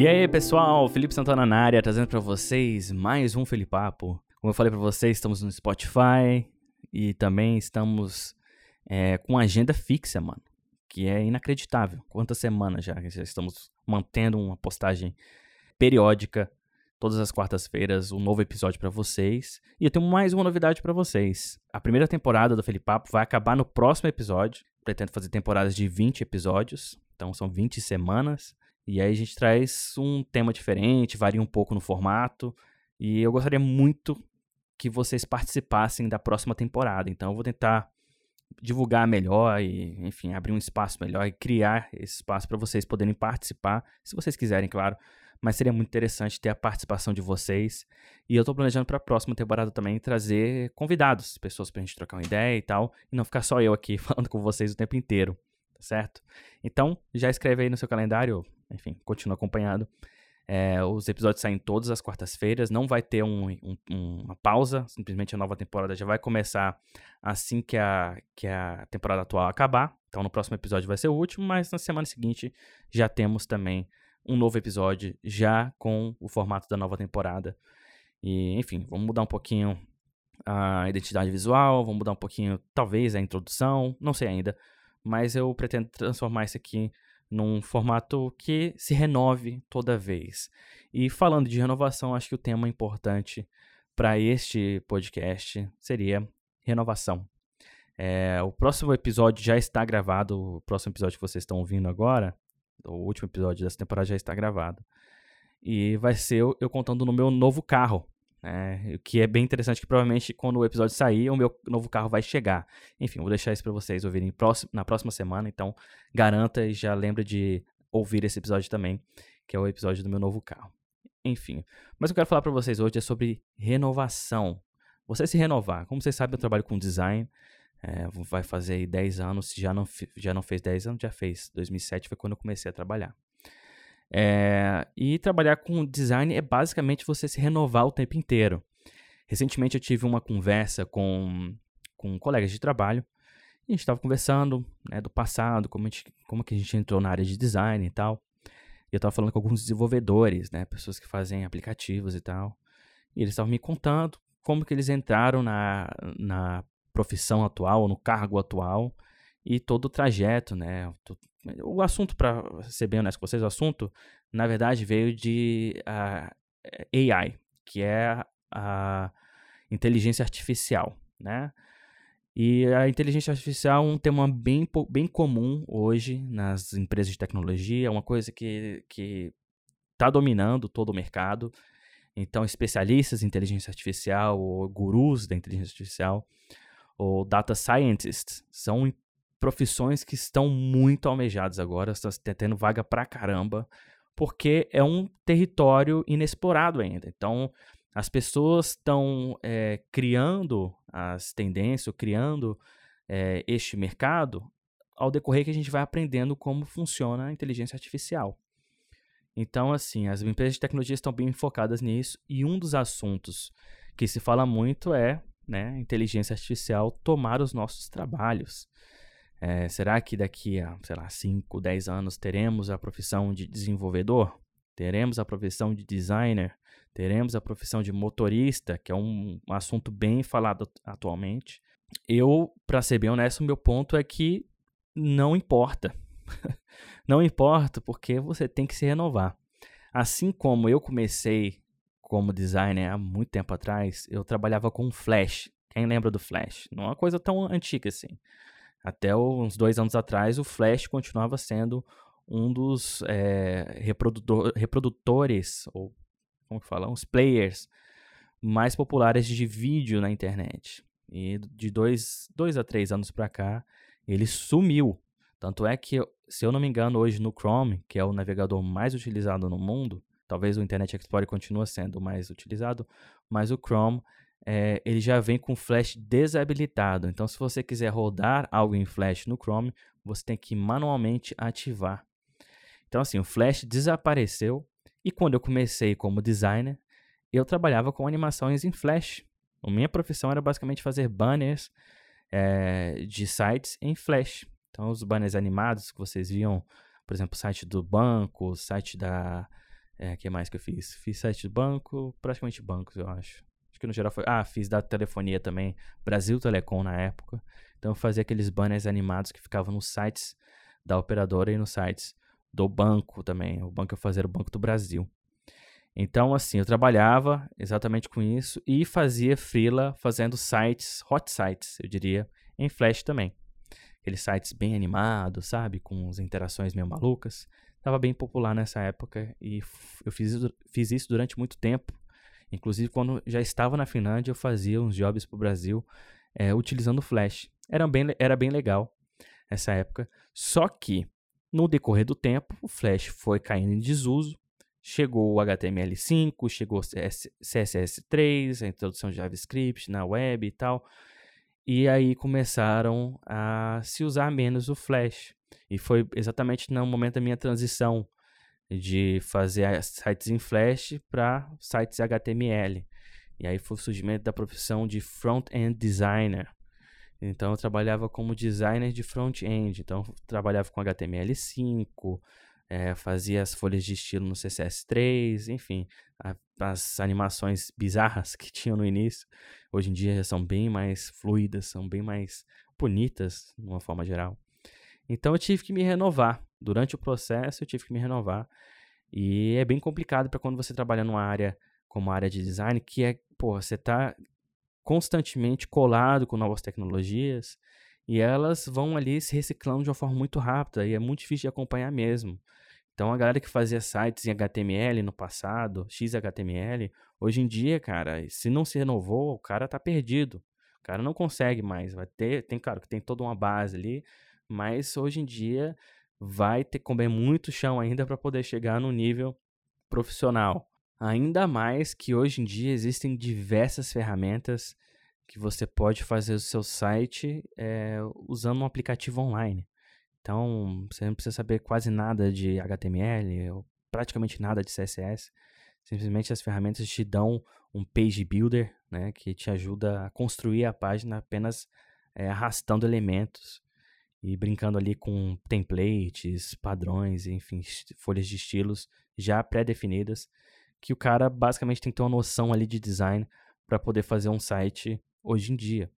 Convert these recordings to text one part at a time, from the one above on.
E aí, pessoal, Felipe Santana na área, trazendo para vocês mais um Felipapo. Como eu falei para vocês, estamos no Spotify e também estamos é, com agenda fixa, mano, que é inacreditável. Quantas semanas já já estamos mantendo uma postagem periódica todas as quartas-feiras um novo episódio para vocês. E eu tenho mais uma novidade para vocês. A primeira temporada do Felipapo vai acabar no próximo episódio. Pretendo fazer temporadas de 20 episódios, então são 20 semanas. E aí a gente traz um tema diferente, varia um pouco no formato. E eu gostaria muito que vocês participassem da próxima temporada. Então eu vou tentar divulgar melhor e, enfim, abrir um espaço melhor e criar esse espaço para vocês poderem participar, se vocês quiserem, claro. Mas seria muito interessante ter a participação de vocês. E eu estou planejando para a próxima temporada também trazer convidados, pessoas para a gente trocar uma ideia e tal, e não ficar só eu aqui falando com vocês o tempo inteiro, tá certo? Então, já escreve aí no seu calendário, enfim, continua acompanhando. É, os episódios saem todas as quartas-feiras, não vai ter um, um, uma pausa, simplesmente a nova temporada já vai começar assim que a, que a temporada atual acabar. Então, no próximo episódio vai ser o último, mas na semana seguinte já temos também um novo episódio, já com o formato da nova temporada. E, enfim, vamos mudar um pouquinho a identidade visual, vamos mudar um pouquinho, talvez, a introdução, não sei ainda, mas eu pretendo transformar isso aqui num formato que se renove toda vez. E falando de renovação, acho que o tema importante para este podcast seria renovação. É, o próximo episódio já está gravado, o próximo episódio que vocês estão ouvindo agora, o último episódio dessa temporada já está gravado. E vai ser eu, contando no meu novo carro. É, o que é bem interessante que provavelmente quando o episódio sair, o meu novo carro vai chegar. Enfim, vou deixar isso para vocês ouvirem na próxima semana, então garanta e já lembra de ouvir esse episódio também, que é o episódio do meu novo carro. Enfim, mas o que eu quero falar para vocês hoje é sobre renovação. Você se renovar. Como vocês sabem, eu trabalho com design, é, vai fazer aí 10 anos, se já não, já não fez 10 anos, já fez. 2007 foi quando eu comecei a trabalhar. É, e trabalhar com design é basicamente você se renovar o tempo inteiro. Recentemente eu tive uma conversa com, com colegas de trabalho. E a gente estava conversando né, do passado, como, gente, como que a gente entrou na área de design e tal. E eu estava falando com alguns desenvolvedores, né, pessoas que fazem aplicativos e tal. E eles estavam me contando como que eles entraram na, na profissão atual, no cargo atual e todo o trajeto, né? O assunto, para ser bem honesto com vocês, o assunto, na verdade, veio de uh, AI, que é a inteligência artificial, né? E a inteligência artificial é um tema bem, bem comum hoje nas empresas de tecnologia, é uma coisa que está dominando todo o mercado. Então, especialistas em inteligência artificial ou gurus da inteligência artificial ou data scientists são profissões que estão muito almejadas agora, estão tendo vaga pra caramba, porque é um território inexplorado ainda. Então, as pessoas estão é, criando as tendências, criando é, este mercado ao decorrer que a gente vai aprendendo como funciona a inteligência artificial. Então, assim, as empresas de tecnologia estão bem focadas nisso e um dos assuntos que se fala muito é né, inteligência artificial tomar os nossos trabalhos. É, será que daqui a, sei lá, 5, 10 anos teremos a profissão de desenvolvedor? Teremos a profissão de designer? Teremos a profissão de motorista, que é um, um assunto bem falado atualmente? Eu, para ser bem honesto, meu ponto é que não importa. não importa, porque você tem que se renovar. Assim como eu comecei como designer há muito tempo atrás, eu trabalhava com Flash. Quem lembra do Flash? Não é uma coisa tão antiga assim. Até uns dois anos atrás, o Flash continuava sendo um dos é, reprodutor, reprodutores, ou como que fala, uns players mais populares de vídeo na internet. E de dois, dois a três anos para cá, ele sumiu. Tanto é que, se eu não me engano, hoje no Chrome, que é o navegador mais utilizado no mundo, talvez o Internet Explorer continue sendo mais utilizado, mas o Chrome é, ele já vem com Flash desabilitado. Então, se você quiser rodar algo em Flash no Chrome, você tem que manualmente ativar. Então, assim, o Flash desapareceu. E quando eu comecei como designer, eu trabalhava com animações em Flash. A minha profissão era basicamente fazer banners é, de sites em Flash. Então, os banners animados que vocês viam, por exemplo, o site do banco, o site da. É, que mais que eu fiz? Fiz site do banco, praticamente bancos, eu acho. Acho que no geral foi. Ah, fiz da telefonia também, Brasil Telecom na época. Então, eu fazia aqueles banners animados que ficavam nos sites da operadora e nos sites do banco também. O banco eu fazia era o Banco do Brasil. Então, assim, eu trabalhava exatamente com isso e fazia freela fazendo sites, hot sites, eu diria, em Flash também. Aqueles sites bem animados, sabe? Com as interações meio malucas. Tava bem popular nessa época e eu fiz, fiz isso durante muito tempo. Inclusive, quando já estava na Finlândia, eu fazia uns jobs para o Brasil é, utilizando Flash. Era bem, era bem legal essa época. Só que, no decorrer do tempo, o Flash foi caindo em desuso Chegou o HTML5, chegou o CSS3, a introdução de JavaScript na web e tal. E aí começaram a se usar menos o Flash. E foi exatamente no momento da minha transição de fazer sites em Flash para sites HTML. E aí foi o surgimento da profissão de front-end designer. Então eu trabalhava como designer de front-end. Então eu trabalhava com HTML5, é, fazia as folhas de estilo no CSS3, enfim, a, as animações bizarras que tinham no início, hoje em dia já são bem mais fluidas, são bem mais bonitas, de uma forma geral. Então eu tive que me renovar. Durante o processo eu tive que me renovar. E é bem complicado para quando você trabalha numa área como a área de design, que é, pô, você está constantemente colado com novas tecnologias e elas vão ali se reciclando de uma forma muito rápida e é muito difícil de acompanhar mesmo. Então a galera que fazia sites em HTML no passado, XHTML, hoje em dia, cara, se não se renovou, o cara tá perdido. O cara não consegue mais. Vai ter, tem, claro, que tem toda uma base ali, mas hoje em dia vai ter que comer muito chão ainda para poder chegar no nível profissional. Ainda mais que hoje em dia existem diversas ferramentas que você pode fazer o seu site é, usando um aplicativo online. Então, você não precisa saber quase nada de HTML ou praticamente nada de CSS. Simplesmente as ferramentas te dão um page builder, né, que te ajuda a construir a página apenas é, arrastando elementos e brincando ali com templates, padrões, enfim, folhas de estilos já pré-definidas, que o cara basicamente tem que ter uma noção ali de design para poder fazer um site hoje em dia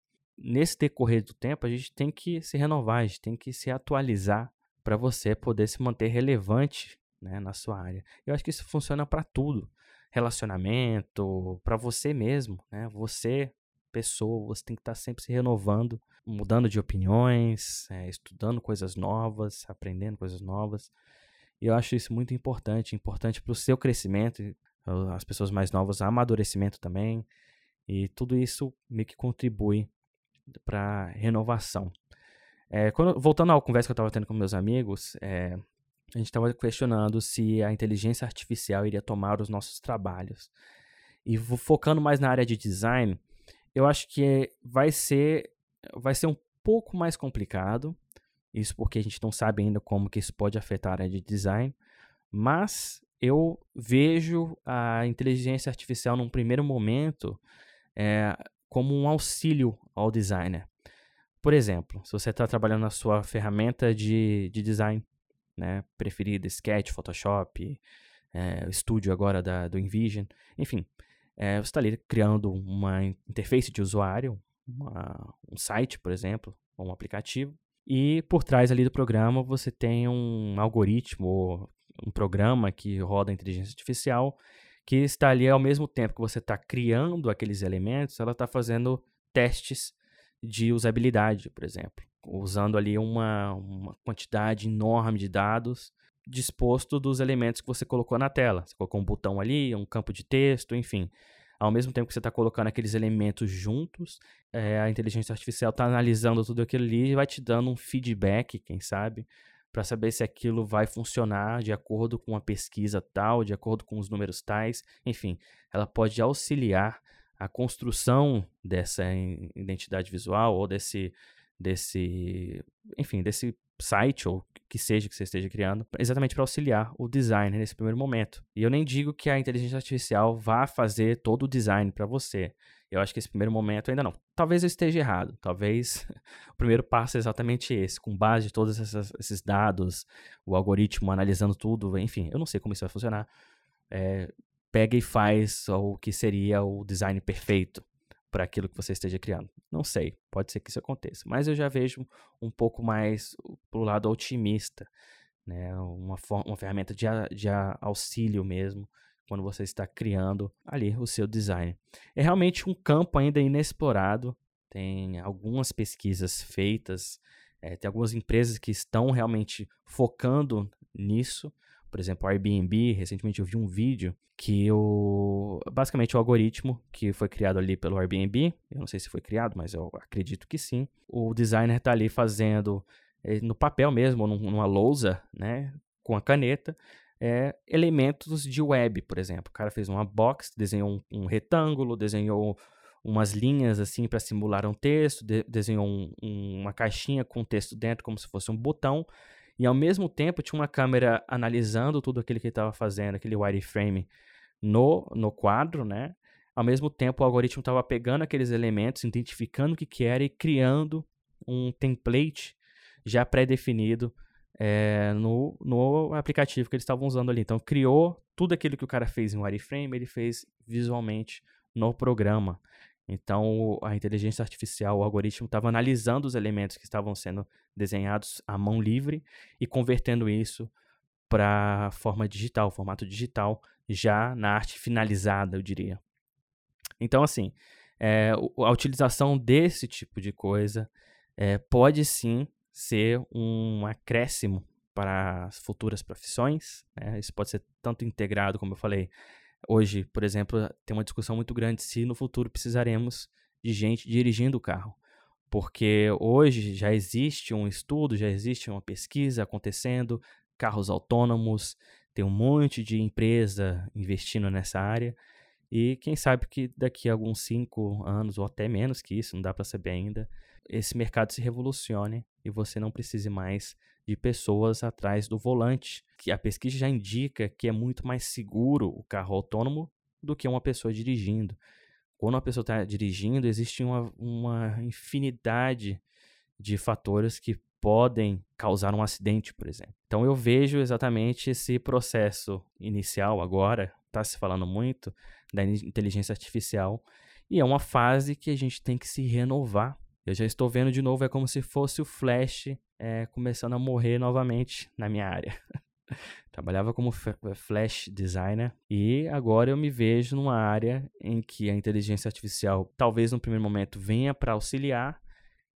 nesse decorrer do tempo, a gente tem que se renovar, a gente tem que se atualizar para você poder se manter relevante né, na sua área. Eu acho que isso funciona para tudo. Relacionamento, para você mesmo, né? Você, pessoa, você tem que estar tá sempre se renovando, mudando de opiniões, é, estudando coisas novas, aprendendo coisas novas. E eu acho isso muito importante, importante para o seu crescimento, as pessoas mais novas, amadurecimento também. E tudo isso meio que contribui para renovação. É, quando, voltando à conversa que eu estava tendo com meus amigos, é, a gente estava questionando se a inteligência artificial iria tomar os nossos trabalhos. E focando mais na área de design, eu acho que vai ser, vai ser um pouco mais complicado. Isso porque a gente não sabe ainda como que isso pode afetar a área de design. Mas eu vejo a inteligência artificial num primeiro momento é, como um auxílio ao designer. Por exemplo, se você está trabalhando na sua ferramenta de, de design né, preferida, Sketch, Photoshop, é, o estúdio agora da, do InVision, enfim, é, você está ali criando uma interface de usuário, uma, um site, por exemplo, ou um aplicativo, e por trás ali do programa você tem um algoritmo, um programa que roda a inteligência artificial que está ali ao mesmo tempo que você está criando aqueles elementos, ela está fazendo testes de usabilidade, por exemplo, usando ali uma, uma quantidade enorme de dados disposto dos elementos que você colocou na tela. Você colocou um botão ali, um campo de texto, enfim. Ao mesmo tempo que você está colocando aqueles elementos juntos, é, a inteligência artificial está analisando tudo aquilo ali e vai te dando um feedback, quem sabe, para saber se aquilo vai funcionar de acordo com a pesquisa tal, de acordo com os números tais, enfim, ela pode auxiliar a construção dessa identidade visual ou desse, desse, enfim, desse site ou que seja que você esteja criando, exatamente para auxiliar o designer nesse primeiro momento. E eu nem digo que a inteligência artificial vá fazer todo o design para você. Eu acho que esse primeiro momento ainda não. Talvez eu esteja errado. Talvez o primeiro passo é exatamente esse, com base de todos esses dados, o algoritmo analisando tudo, enfim, eu não sei como isso vai funcionar. É, pega e faz o que seria o design perfeito para aquilo que você esteja criando. Não sei, pode ser que isso aconteça, mas eu já vejo um pouco mais pro lado otimista, né? Uma, uma ferramenta de, de auxílio mesmo quando você está criando ali o seu design. É realmente um campo ainda inexplorado. Tem algumas pesquisas feitas, é, tem algumas empresas que estão realmente focando nisso, por exemplo, Airbnb, recentemente eu vi um vídeo que o basicamente o algoritmo que foi criado ali pelo Airbnb, eu não sei se foi criado, mas eu acredito que sim. O designer está ali fazendo eh, no papel mesmo, numa lousa, né, com a caneta, é, elementos de web, por exemplo. O cara fez uma box, desenhou um, um retângulo, desenhou umas linhas assim para simular um texto, de, desenhou um, um, uma caixinha com texto dentro como se fosse um botão e ao mesmo tempo tinha uma câmera analisando tudo aquilo que ele estava fazendo, aquele wireframe no, no quadro, né? Ao mesmo tempo o algoritmo estava pegando aqueles elementos, identificando o que, que era e criando um template já pré-definido é, no, no aplicativo que eles estavam usando ali. Então criou tudo aquilo que o cara fez em wireframe, ele fez visualmente no programa. Então, a inteligência artificial, o algoritmo, estava analisando os elementos que estavam sendo desenhados à mão livre e convertendo isso para forma digital, formato digital, já na arte finalizada, eu diria. Então, assim, é, a utilização desse tipo de coisa é, pode sim ser um acréscimo para as futuras profissões. Né? Isso pode ser tanto integrado, como eu falei, Hoje, por exemplo, tem uma discussão muito grande se no futuro precisaremos de gente dirigindo o carro. Porque hoje já existe um estudo, já existe uma pesquisa acontecendo, carros autônomos, tem um monte de empresa investindo nessa área. E quem sabe que daqui a alguns cinco anos, ou até menos que isso, não dá para saber ainda, esse mercado se revolucione e você não precise mais de pessoas atrás do volante. Que a pesquisa já indica que é muito mais seguro o carro autônomo do que uma pessoa dirigindo. Quando uma pessoa está dirigindo, existe uma, uma infinidade de fatores que podem causar um acidente, por exemplo. Então eu vejo exatamente esse processo inicial agora, está se falando muito da inteligência artificial, e é uma fase que a gente tem que se renovar eu já estou vendo de novo, é como se fosse o Flash é, começando a morrer novamente na minha área. Trabalhava como Flash designer e agora eu me vejo numa área em que a inteligência artificial, talvez no primeiro momento, venha para auxiliar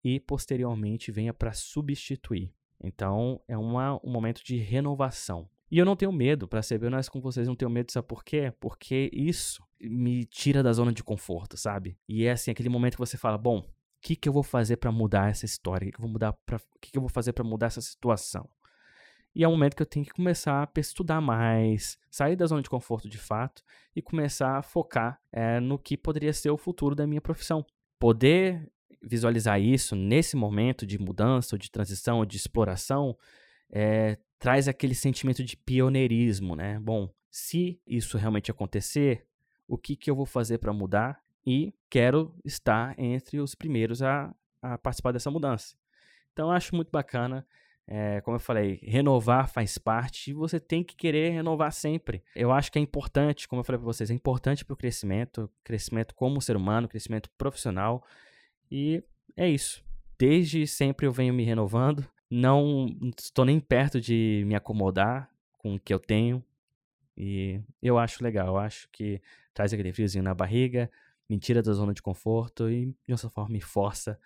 e posteriormente venha para substituir. Então é uma, um momento de renovação. E eu não tenho medo, para ser bem honesto com vocês, não tenho medo, sabe por quê? Porque isso me tira da zona de conforto, sabe? E é assim, aquele momento que você fala, bom, que, que eu vou fazer para mudar essa história? O que, que, eu vou mudar pra, que, que eu vou fazer para mudar essa situação? E é um momento que eu tenho que começar a estudar mais, sair da zona de conforto de fato e começar a focar é, no que poderia ser o futuro da minha profissão. Poder visualizar isso nesse momento de mudança, ou de transição, ou de exploração, é, traz aquele sentimento de pioneirismo, né? Bom, se isso realmente acontecer, o que, que eu vou fazer para mudar e quero estar entre os primeiros a, a participar dessa mudança. Então, acho muito bacana. É, como eu falei, renovar faz parte e você tem que querer renovar sempre. Eu acho que é importante, como eu falei para vocês, é importante para o crescimento, crescimento como ser humano, crescimento profissional. E é isso. Desde sempre eu venho me renovando. Não estou nem perto de me acomodar com o que eu tenho. E eu acho legal. Eu acho que traz aquele friozinho na barriga, me tira da zona de conforto e, de certa forma, me força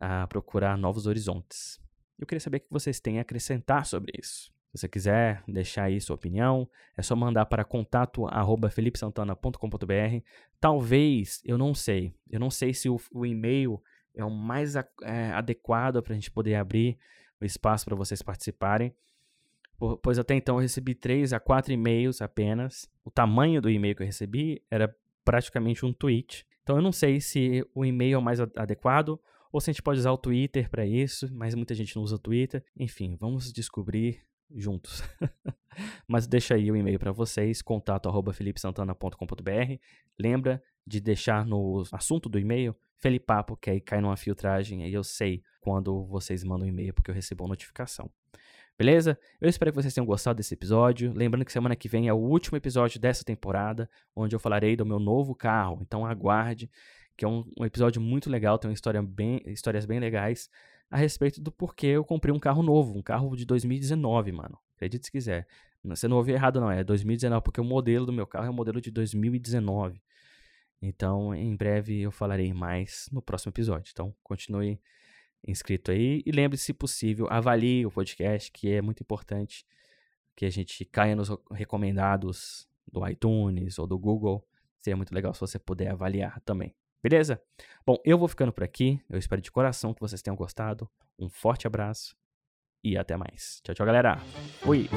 a procurar novos horizontes. Eu queria saber o que vocês têm a acrescentar sobre isso. Se você quiser deixar aí sua opinião, é só mandar para contato@felipesantana.com.br. Talvez, eu não sei, eu não sei se o, o e-mail é o mais é, adequado para a gente poder abrir o espaço para vocês participarem, pois até então eu recebi três a quatro e-mails apenas. O tamanho do e-mail que eu recebi era praticamente um tweet. Então eu não sei se o e-mail é o mais adequado ou se a gente pode usar o Twitter para isso, mas muita gente não usa o Twitter. Enfim, vamos descobrir juntos. mas deixa aí o e-mail para vocês, contato@felipesantana.com.br. Lembra de deixar no assunto do e-mail Felipapo, que aí cai numa filtragem, aí eu sei quando vocês mandam um e-mail porque eu recebo uma notificação. Beleza? Eu espero que vocês tenham gostado desse episódio. Lembrando que semana que vem é o último episódio dessa temporada, onde eu falarei do meu novo carro. Então aguarde, que é um, um episódio muito legal, tem uma história bem, histórias bem legais a respeito do porquê eu comprei um carro novo, um carro de 2019, mano. Acredite se quiser. Você não ouviu errado, não. É 2019, porque o modelo do meu carro é o modelo de 2019. Então, em breve eu falarei mais no próximo episódio. Então, continue inscrito aí. E lembre-se, se possível, avalie o podcast, que é muito importante que a gente caia nos recomendados do iTunes ou do Google. Seria muito legal se você puder avaliar também. Beleza? Bom, eu vou ficando por aqui. Eu espero de coração que vocês tenham gostado. Um forte abraço e até mais. Tchau, tchau, galera. Fui!